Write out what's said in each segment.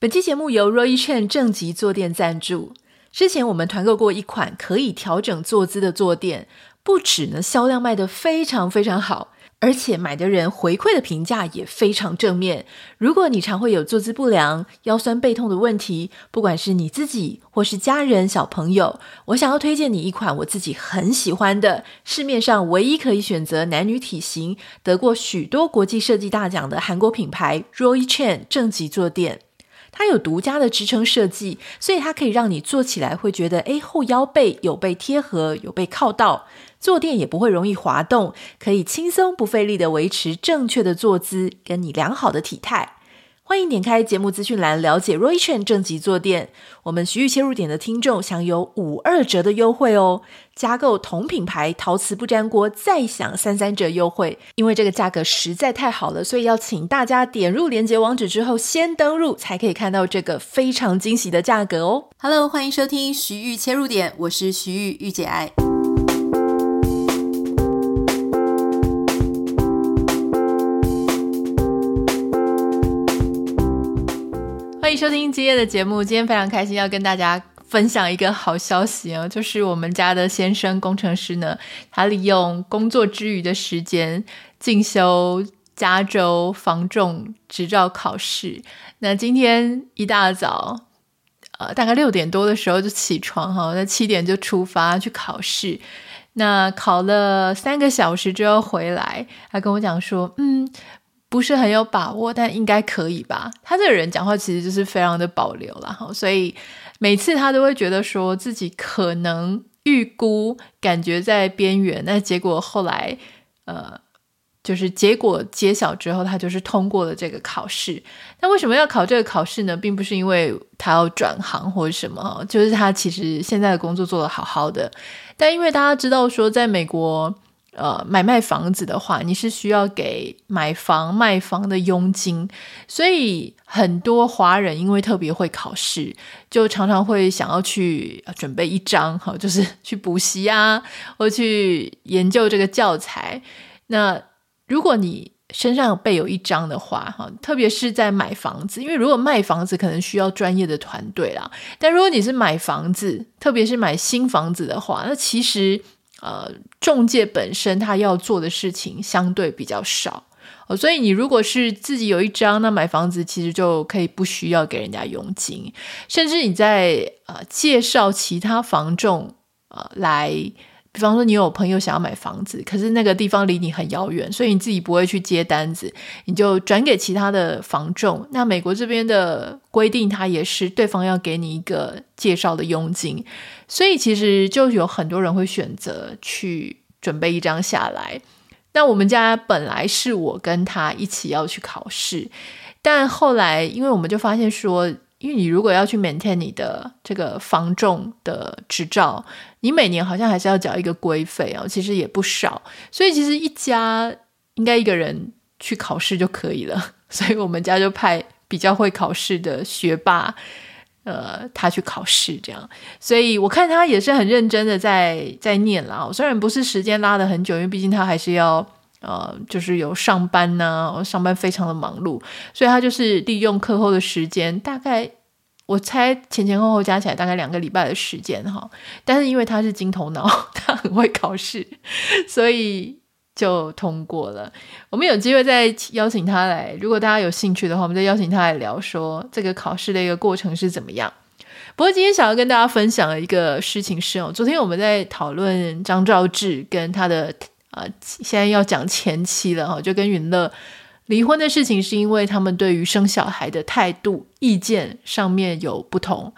本期节目由 Roy Chen 正极坐垫赞助。之前我们团购过一款可以调整坐姿的坐垫，不止呢销量卖得非常非常好，而且买的人回馈的评价也非常正面。如果你常会有坐姿不良、腰酸背痛的问题，不管是你自己或是家人、小朋友，我想要推荐你一款我自己很喜欢的，市面上唯一可以选择男女体型、得过许多国际设计大奖的韩国品牌 Roy Chen 正极坐垫。它有独家的支撑设计，所以它可以让你坐起来会觉得，诶，后腰背有被贴合，有被靠到，坐垫也不会容易滑动，可以轻松不费力的维持正确的坐姿，跟你良好的体态。欢迎点开节目资讯栏了解 Roy Chen 正极坐垫，我们徐玉切入点的听众享有五二折的优惠哦！加购同品牌陶瓷不粘锅再享三三折优惠，因为这个价格实在太好了，所以要请大家点入链接网址之后先登入，才可以看到这个非常惊喜的价格哦！Hello，欢迎收听徐玉切入点，我是徐玉玉姐爱。欢迎收听今天的节目。今天非常开心，要跟大家分享一个好消息哦，就是我们家的先生工程师呢，他利用工作之余的时间进修加州防重执照考试。那今天一大早，呃，大概六点多的时候就起床哈，那七点就出发去考试。那考了三个小时之后回来，他跟我讲说，嗯。不是很有把握，但应该可以吧？他这个人讲话其实就是非常的保留了哈，所以每次他都会觉得说自己可能预估感觉在边缘，那结果后来呃，就是结果揭晓之后，他就是通过了这个考试。那为什么要考这个考试呢？并不是因为他要转行或者什么，就是他其实现在的工作做得好好的，但因为大家知道说在美国。呃，买卖房子的话，你是需要给买房卖房的佣金，所以很多华人因为特别会考试，就常常会想要去准备一张，哈，就是去补习啊，或去研究这个教材。那如果你身上备有一张的话，哈，特别是在买房子，因为如果卖房子可能需要专业的团队啦，但如果你是买房子，特别是买新房子的话，那其实。呃，中介本身他要做的事情相对比较少，哦，所以你如果是自己有一张，那买房子其实就可以不需要给人家佣金，甚至你在呃介绍其他房仲呃来，比方说你有朋友想要买房子，可是那个地方离你很遥远，所以你自己不会去接单子，你就转给其他的房仲。那美国这边的规定，它也是对方要给你一个介绍的佣金。所以其实就有很多人会选择去准备一张下来。那我们家本来是我跟他一起要去考试，但后来因为我们就发现说，因为你如果要去 maintain 你的这个防重的执照，你每年好像还是要缴一个规费哦，其实也不少。所以其实一家应该一个人去考试就可以了。所以我们家就派比较会考试的学霸。呃，他去考试这样，所以我看他也是很认真的在在念啦。虽然不是时间拉得很久，因为毕竟他还是要呃，就是有上班呐，上班非常的忙碌，所以他就是利用课后的时间，大概我猜前前后后加起来大概两个礼拜的时间哈。但是因为他是金头脑，他很会考试，所以。就通过了。我们有机会再邀请他来，如果大家有兴趣的话，我们再邀请他来聊说这个考试的一个过程是怎么样。不过今天想要跟大家分享的一个事情是哦，昨天我们在讨论张兆志跟他的啊、现在要讲前妻了哈，就跟允乐离婚的事情，是因为他们对于生小孩的态度、意见上面有不同。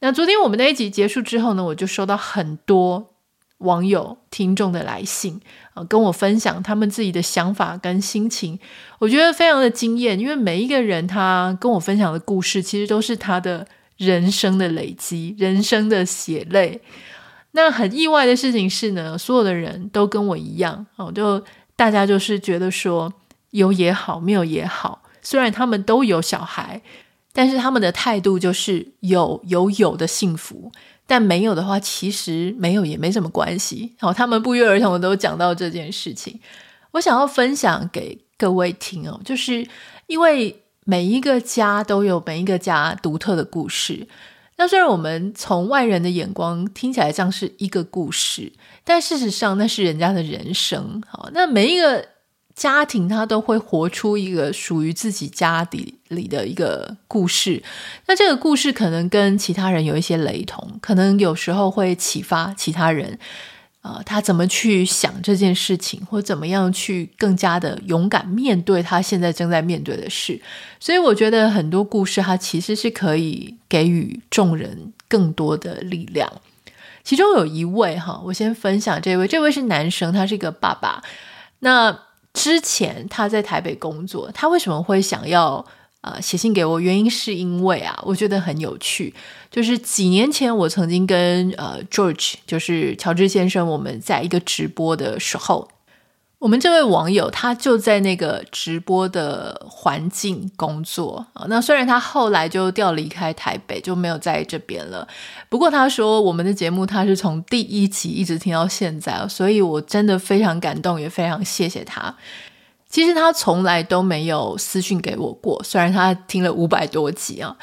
那昨天我们那一集结束之后呢，我就收到很多。网友、听众的来信啊，跟我分享他们自己的想法跟心情，我觉得非常的惊艳。因为每一个人他跟我分享的故事，其实都是他的人生的累积、人生的血泪。那很意外的事情是呢，所有的人都跟我一样哦，就大家就是觉得说有也好，没有也好。虽然他们都有小孩，但是他们的态度就是有有有的幸福。但没有的话，其实没有也没什么关系。好，他们不约而同的都讲到这件事情。我想要分享给各位听哦，就是因为每一个家都有每一个家独特的故事。那虽然我们从外人的眼光听起来像是一个故事，但事实上那是人家的人生。好，那每一个家庭他都会活出一个属于自己家底里的一个故事。那这个故事可能跟其他人有一些雷同，可能有时候会启发其他人。啊，他怎么去想这件事情，或怎么样去更加的勇敢面对他现在正在面对的事？所以我觉得很多故事，它其实是可以给予众人更多的力量。其中有一位哈，我先分享这位，这位是男生，他是一个爸爸。那之前他在台北工作，他为什么会想要？呃，写信给我，原因是因为啊，我觉得很有趣。就是几年前，我曾经跟呃 George，就是乔治先生，我们在一个直播的时候，我们这位网友他就在那个直播的环境工作啊。那虽然他后来就调离开台北，就没有在这边了。不过他说我们的节目他是从第一集一直听到现在，所以我真的非常感动，也非常谢谢他。其实他从来都没有私讯给我过，虽然他听了五百多集啊，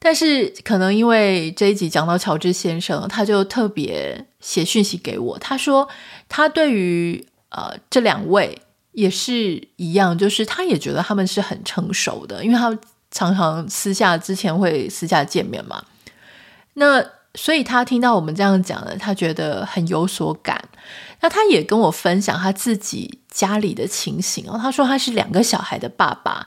但是可能因为这一集讲到乔治先生，他就特别写讯息给我。他说他对于呃这两位也是一样，就是他也觉得他们是很成熟的，因为他常常私下之前会私下见面嘛。那所以他听到我们这样讲了，他觉得很有所感。那他也跟我分享他自己家里的情形哦。他说他是两个小孩的爸爸，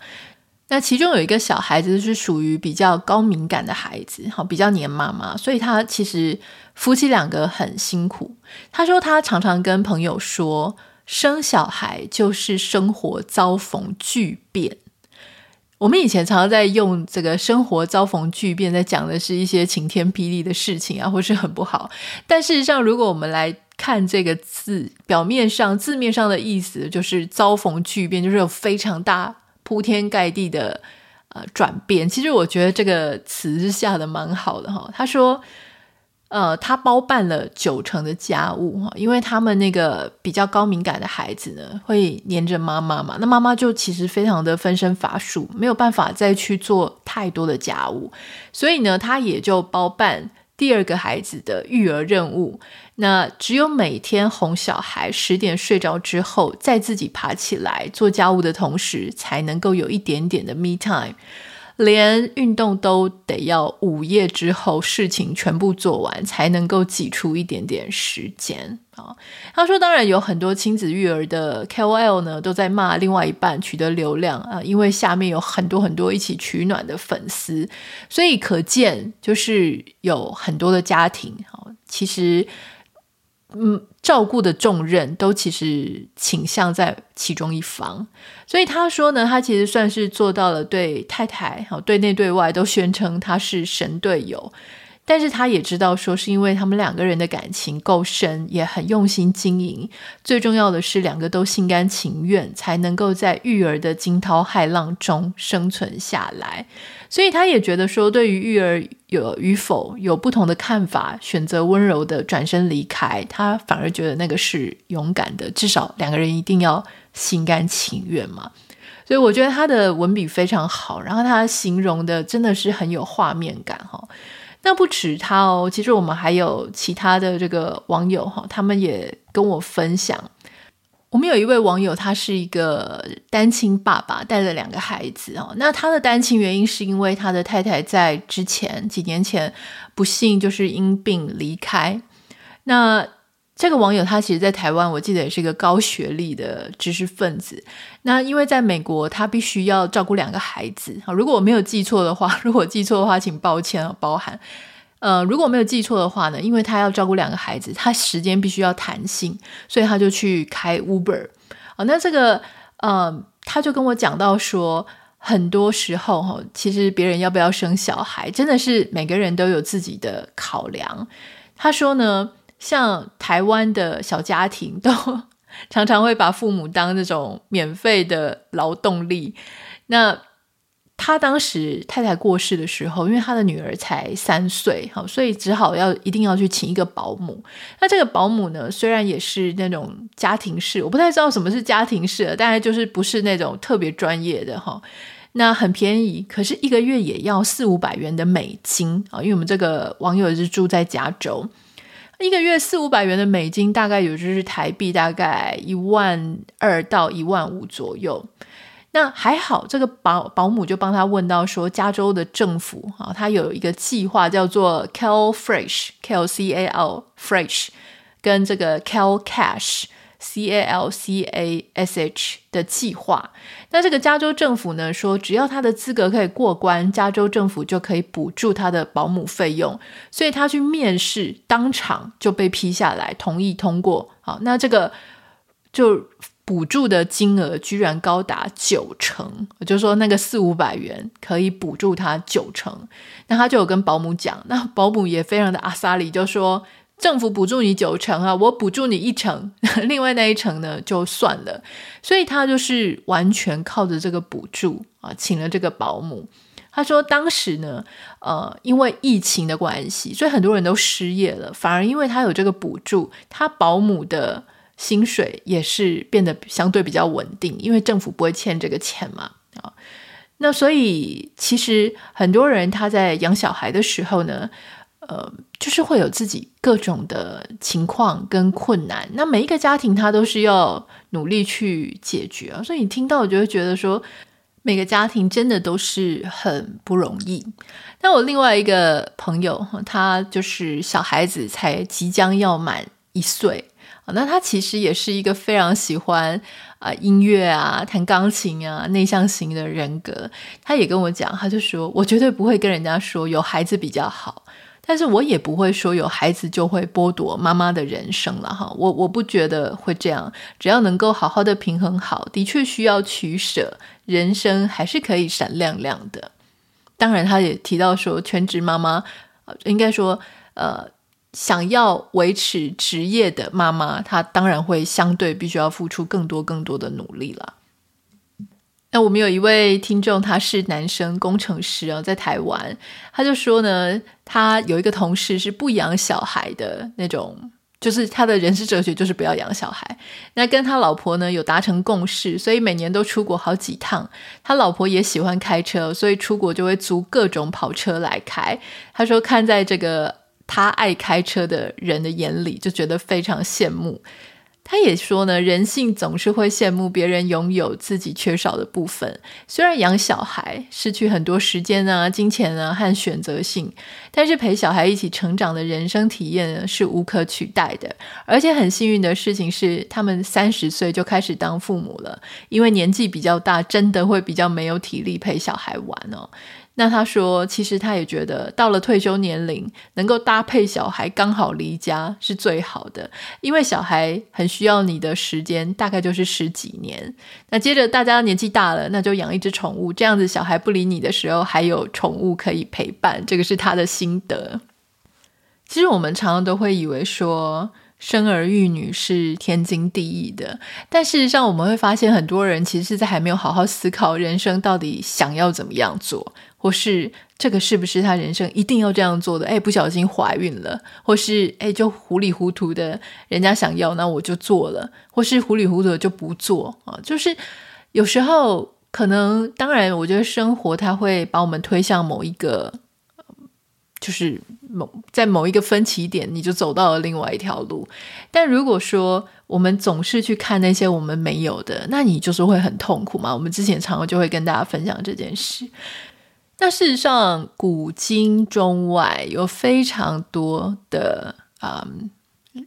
那其中有一个小孩子是属于比较高敏感的孩子，好，比较黏妈妈，所以他其实夫妻两个很辛苦。他说他常常跟朋友说，生小孩就是生活遭逢巨变。我们以前常常在用这个“生活遭逢巨变”在讲的是一些晴天霹雳的事情啊，或是很不好。但事实上，如果我们来看这个字，表面上字面上的意思就是遭逢巨变，就是有非常大、铺天盖地的呃转变。其实我觉得这个词是下的蛮好的哈。他说，呃，他包办了九成的家务哈，因为他们那个比较高敏感的孩子呢，会黏着妈妈嘛，那妈妈就其实非常的分身乏术，没有办法再去做太多的家务，所以呢，他也就包办。第二个孩子的育儿任务，那只有每天哄小孩十点睡着之后，再自己爬起来做家务的同时，才能够有一点点的 me time。连运动都得要午夜之后，事情全部做完，才能够挤出一点点时间啊。他说，当然有很多亲子育儿的 KOL 呢，都在骂另外一半取得流量啊，因为下面有很多很多一起取暖的粉丝，所以可见就是有很多的家庭啊，其实。嗯，照顾的重任都其实倾向在其中一方，所以他说呢，他其实算是做到了对太太，好，对内对外都宣称他是神队友。但是他也知道，说是因为他们两个人的感情够深，也很用心经营。最重要的是，两个都心甘情愿，才能够在育儿的惊涛骇浪中生存下来。所以他也觉得说，对于育儿有与否有不同的看法，选择温柔的转身离开，他反而觉得那个是勇敢的。至少两个人一定要心甘情愿嘛。所以我觉得他的文笔非常好，然后他形容的真的是很有画面感哈。那不止他哦，其实我们还有其他的这个网友哈，他们也跟我分享。我们有一位网友，他是一个单亲爸爸，带了两个孩子哦。那他的单亲原因是因为他的太太在之前几年前不幸就是因病离开。那这个网友他其实，在台湾，我记得也是一个高学历的知识分子。那因为在美国，他必须要照顾两个孩子。如果我没有记错的话，如果记错的话，请抱歉啊，包涵。呃，如果没有记错的话呢，因为他要照顾两个孩子，他时间必须要弹性，所以他就去开 Uber。哦，那这个呃，他就跟我讲到说，很多时候哈，其实别人要不要生小孩，真的是每个人都有自己的考量。他说呢。像台湾的小家庭都 常常会把父母当那种免费的劳动力。那他当时太太过世的时候，因为他的女儿才三岁，好，所以只好要一定要去请一个保姆。那这个保姆呢，虽然也是那种家庭式，我不太知道什么是家庭式，大概就是不是那种特别专业的哈。那很便宜，可是一个月也要四五百元的美金啊！因为我们这个网友是住在加州，一个月四五百元的美金，大概也就是台币大概一万二到一万五左右。那还好，这个保保姆就帮他问到说，加州的政府啊，他有一个计划叫做 Cal Fresh Cal C A L Fresh，跟这个 Cal Cash。C A L C A S H 的计划，那这个加州政府呢说，只要他的资格可以过关，加州政府就可以补助他的保姆费用。所以他去面试，当场就被批下来，同意通过。好，那这个就补助的金额居然高达九成，我就说那个四五百元可以补助他九成。那他就有跟保姆讲，那保姆也非常的阿萨里，就说。政府补助你九成啊，我补助你一成，另外那一成呢就算了。所以他就是完全靠着这个补助啊，请了这个保姆。他说当时呢，呃，因为疫情的关系，所以很多人都失业了。反而因为他有这个补助，他保姆的薪水也是变得相对比较稳定，因为政府不会欠这个钱嘛。啊，那所以其实很多人他在养小孩的时候呢。呃，就是会有自己各种的情况跟困难，那每一个家庭他都是要努力去解决啊，所以你听到我就会觉得说，每个家庭真的都是很不容易。那我另外一个朋友，他就是小孩子才即将要满一岁，那他其实也是一个非常喜欢啊音乐啊、弹钢琴啊、内向型的人格。他也跟我讲，他就说我绝对不会跟人家说有孩子比较好。但是我也不会说有孩子就会剥夺妈妈的人生了哈，我我不觉得会这样，只要能够好好的平衡好，的确需要取舍，人生还是可以闪亮亮的。当然，他也提到说，全职妈妈，应该说，呃，想要维持职业的妈妈，她当然会相对必须要付出更多更多的努力了。那我们有一位听众，他是男生工程师啊，在台湾，他就说呢，他有一个同事是不养小孩的那种，就是他的人生哲学就是不要养小孩。那跟他老婆呢有达成共识，所以每年都出国好几趟。他老婆也喜欢开车，所以出国就会租各种跑车来开。他说看在这个他爱开车的人的眼里，就觉得非常羡慕。他也说呢，人性总是会羡慕别人拥有自己缺少的部分。虽然养小孩失去很多时间啊、金钱啊和选择性，但是陪小孩一起成长的人生体验是无可取代的。而且很幸运的事情是，他们三十岁就开始当父母了，因为年纪比较大，真的会比较没有体力陪小孩玩哦。那他说，其实他也觉得到了退休年龄，能够搭配小孩刚好离家是最好的，因为小孩很需要你的时间，大概就是十几年。那接着大家年纪大了，那就养一只宠物，这样子小孩不理你的时候，还有宠物可以陪伴，这个是他的心得。其实我们常常都会以为说，生儿育女是天经地义的，但事实上我们会发现，很多人其实是在还没有好好思考人生到底想要怎么样做。或是这个是不是他人生一定要这样做的？哎，不小心怀孕了，或是哎，就糊里糊涂的，人家想要，那我就做了，或是糊里糊涂的就不做啊。就是有时候可能，当然，我觉得生活它会把我们推向某一个，就是某在某一个分歧点，你就走到了另外一条路。但如果说我们总是去看那些我们没有的，那你就是会很痛苦嘛。我们之前常常就会跟大家分享这件事。那事实上，古今中外有非常多的嗯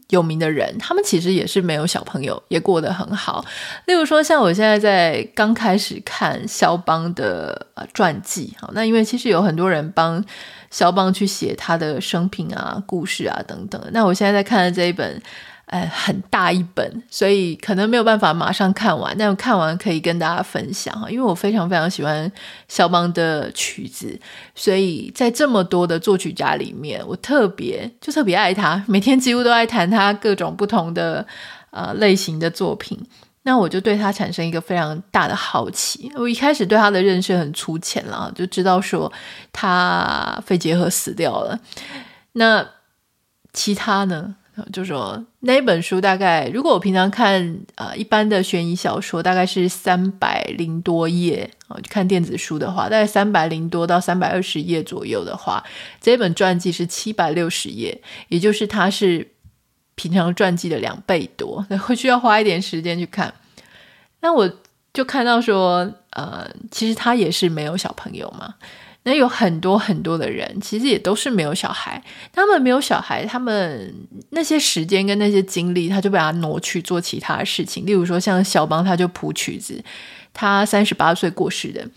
有名的人，他们其实也是没有小朋友，也过得很好。例如说，像我现在在刚开始看肖邦的呃传记，好，那因为其实有很多人帮肖邦去写他的生平啊、故事啊等等。那我现在在看的这一本。呃，很大一本，所以可能没有办法马上看完。但看完可以跟大家分享哈，因为我非常非常喜欢肖邦的曲子，所以在这么多的作曲家里面，我特别就特别爱他，每天几乎都爱弹他各种不同的呃类型的作品。那我就对他产生一个非常大的好奇。我一开始对他的认识很粗浅了，就知道说他肺结核死掉了。那其他呢？就说那一本书大概，如果我平常看呃一般的悬疑小说，大概是三百零多页啊，看电子书的话，大概三百零多到三百二十页左右的话，这本传记是七百六十页，也就是它是平常传记的两倍多，会需要花一点时间去看。那我就看到说，呃，其实他也是没有小朋友嘛。那有很多很多的人，其实也都是没有小孩。他们没有小孩，他们那些时间跟那些精力，他就被他挪去做其他事情。例如说，像小邦，他就谱曲子。他三十八岁过世的，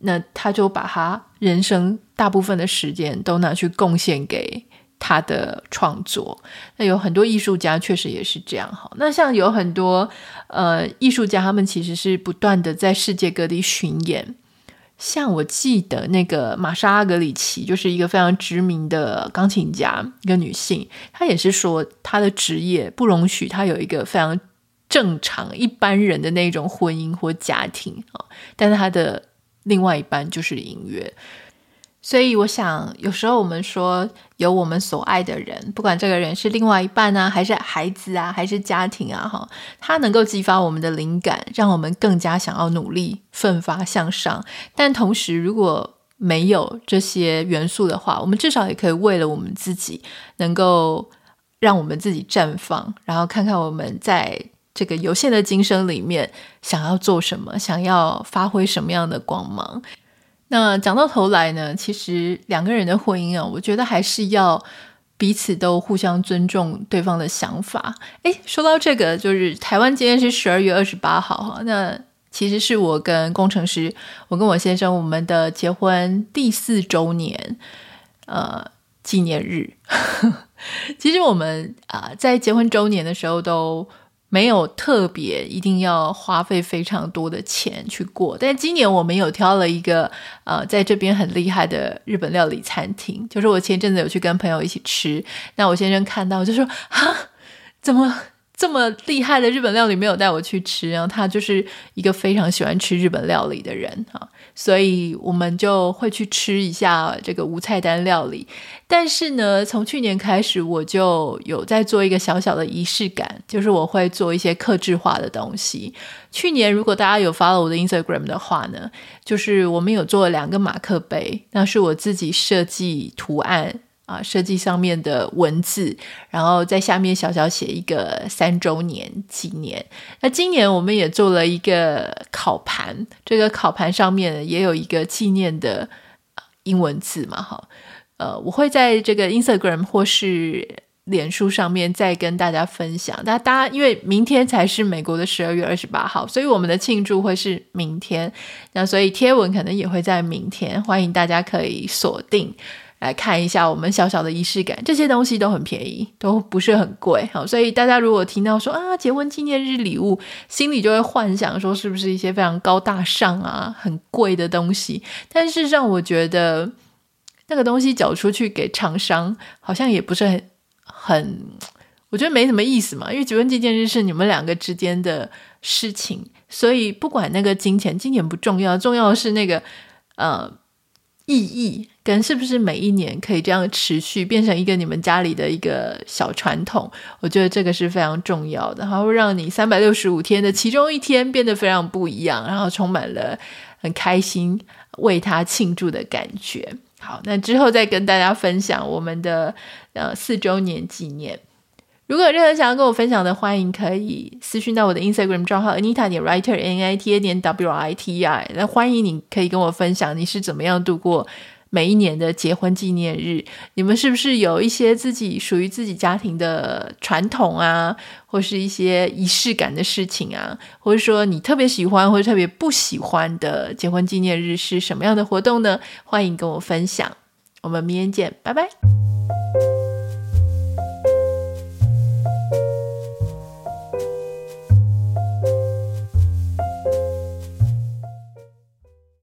那他就把他人生大部分的时间都拿去贡献给他的创作。那有很多艺术家确实也是这样哈。那像有很多呃艺术家，他们其实是不断的在世界各地巡演。像我记得那个玛莎阿格里奇，就是一个非常知名的钢琴家，一个女性，她也是说她的职业不容许她有一个非常正常一般人的那种婚姻或家庭啊，但是她的另外一半就是音乐。所以我想，有时候我们说有我们所爱的人，不管这个人是另外一半啊，还是孩子啊，还是家庭啊，哈，他能够激发我们的灵感，让我们更加想要努力奋发向上。但同时，如果没有这些元素的话，我们至少也可以为了我们自己，能够让我们自己绽放，然后看看我们在这个有限的今生里面想要做什么，想要发挥什么样的光芒。那讲到头来呢，其实两个人的婚姻啊，我觉得还是要彼此都互相尊重对方的想法。诶，说到这个，就是台湾今天是十二月二十八号哈，那其实是我跟工程师，我跟我先生我们的结婚第四周年，呃，纪念日。其实我们啊，在结婚周年的时候都。没有特别一定要花费非常多的钱去过，但今年我们有挑了一个呃，在这边很厉害的日本料理餐厅，就是我前阵子有去跟朋友一起吃，那我先生看到就说 啊，怎么？这么厉害的日本料理没有带我去吃，然后他就是一个非常喜欢吃日本料理的人啊，所以我们就会去吃一下这个无菜单料理。但是呢，从去年开始，我就有在做一个小小的仪式感，就是我会做一些克制化的东西。去年如果大家有 follow 我的 Instagram 的话呢，就是我们有做了两个马克杯，那是我自己设计图案。啊，设计上面的文字，然后在下面小小写一个三周年纪念。那今年我们也做了一个烤盘，这个烤盘上面也有一个纪念的英文字嘛，哈。呃，我会在这个 Instagram 或是脸书上面再跟大家分享。那大家因为明天才是美国的十二月二十八号，所以我们的庆祝会是明天。那所以贴文可能也会在明天，欢迎大家可以锁定。来看一下我们小小的仪式感，这些东西都很便宜，都不是很贵。好，所以大家如果听到说啊，结婚纪念日礼物，心里就会幻想说是不是一些非常高大上啊、很贵的东西？但事实上，我觉得那个东西缴出去给厂商，好像也不是很很，我觉得没什么意思嘛。因为结婚纪念日是你们两个之间的事情，所以不管那个金钱，金钱不重要，重要的是那个呃。意义跟是不是每一年可以这样持续变成一个你们家里的一个小传统，我觉得这个是非常重要的，它会让你三百六十五天的其中一天变得非常不一样，然后充满了很开心为他庆祝的感觉。好，那之后再跟大家分享我们的呃四周年纪念。如果有任何想要跟我分享的，欢迎可以私讯到我的 Instagram 账号 Anita 点 Writer N I T A 点 W I T I。那欢迎你可以跟我分享你是怎么样度过每一年的结婚纪念日。你们是不是有一些自己属于自己家庭的传统啊，或是一些仪式感的事情啊，或者说你特别喜欢或者特别不喜欢的结婚纪念日是什么样的活动呢？欢迎跟我分享。我们明天见，拜拜。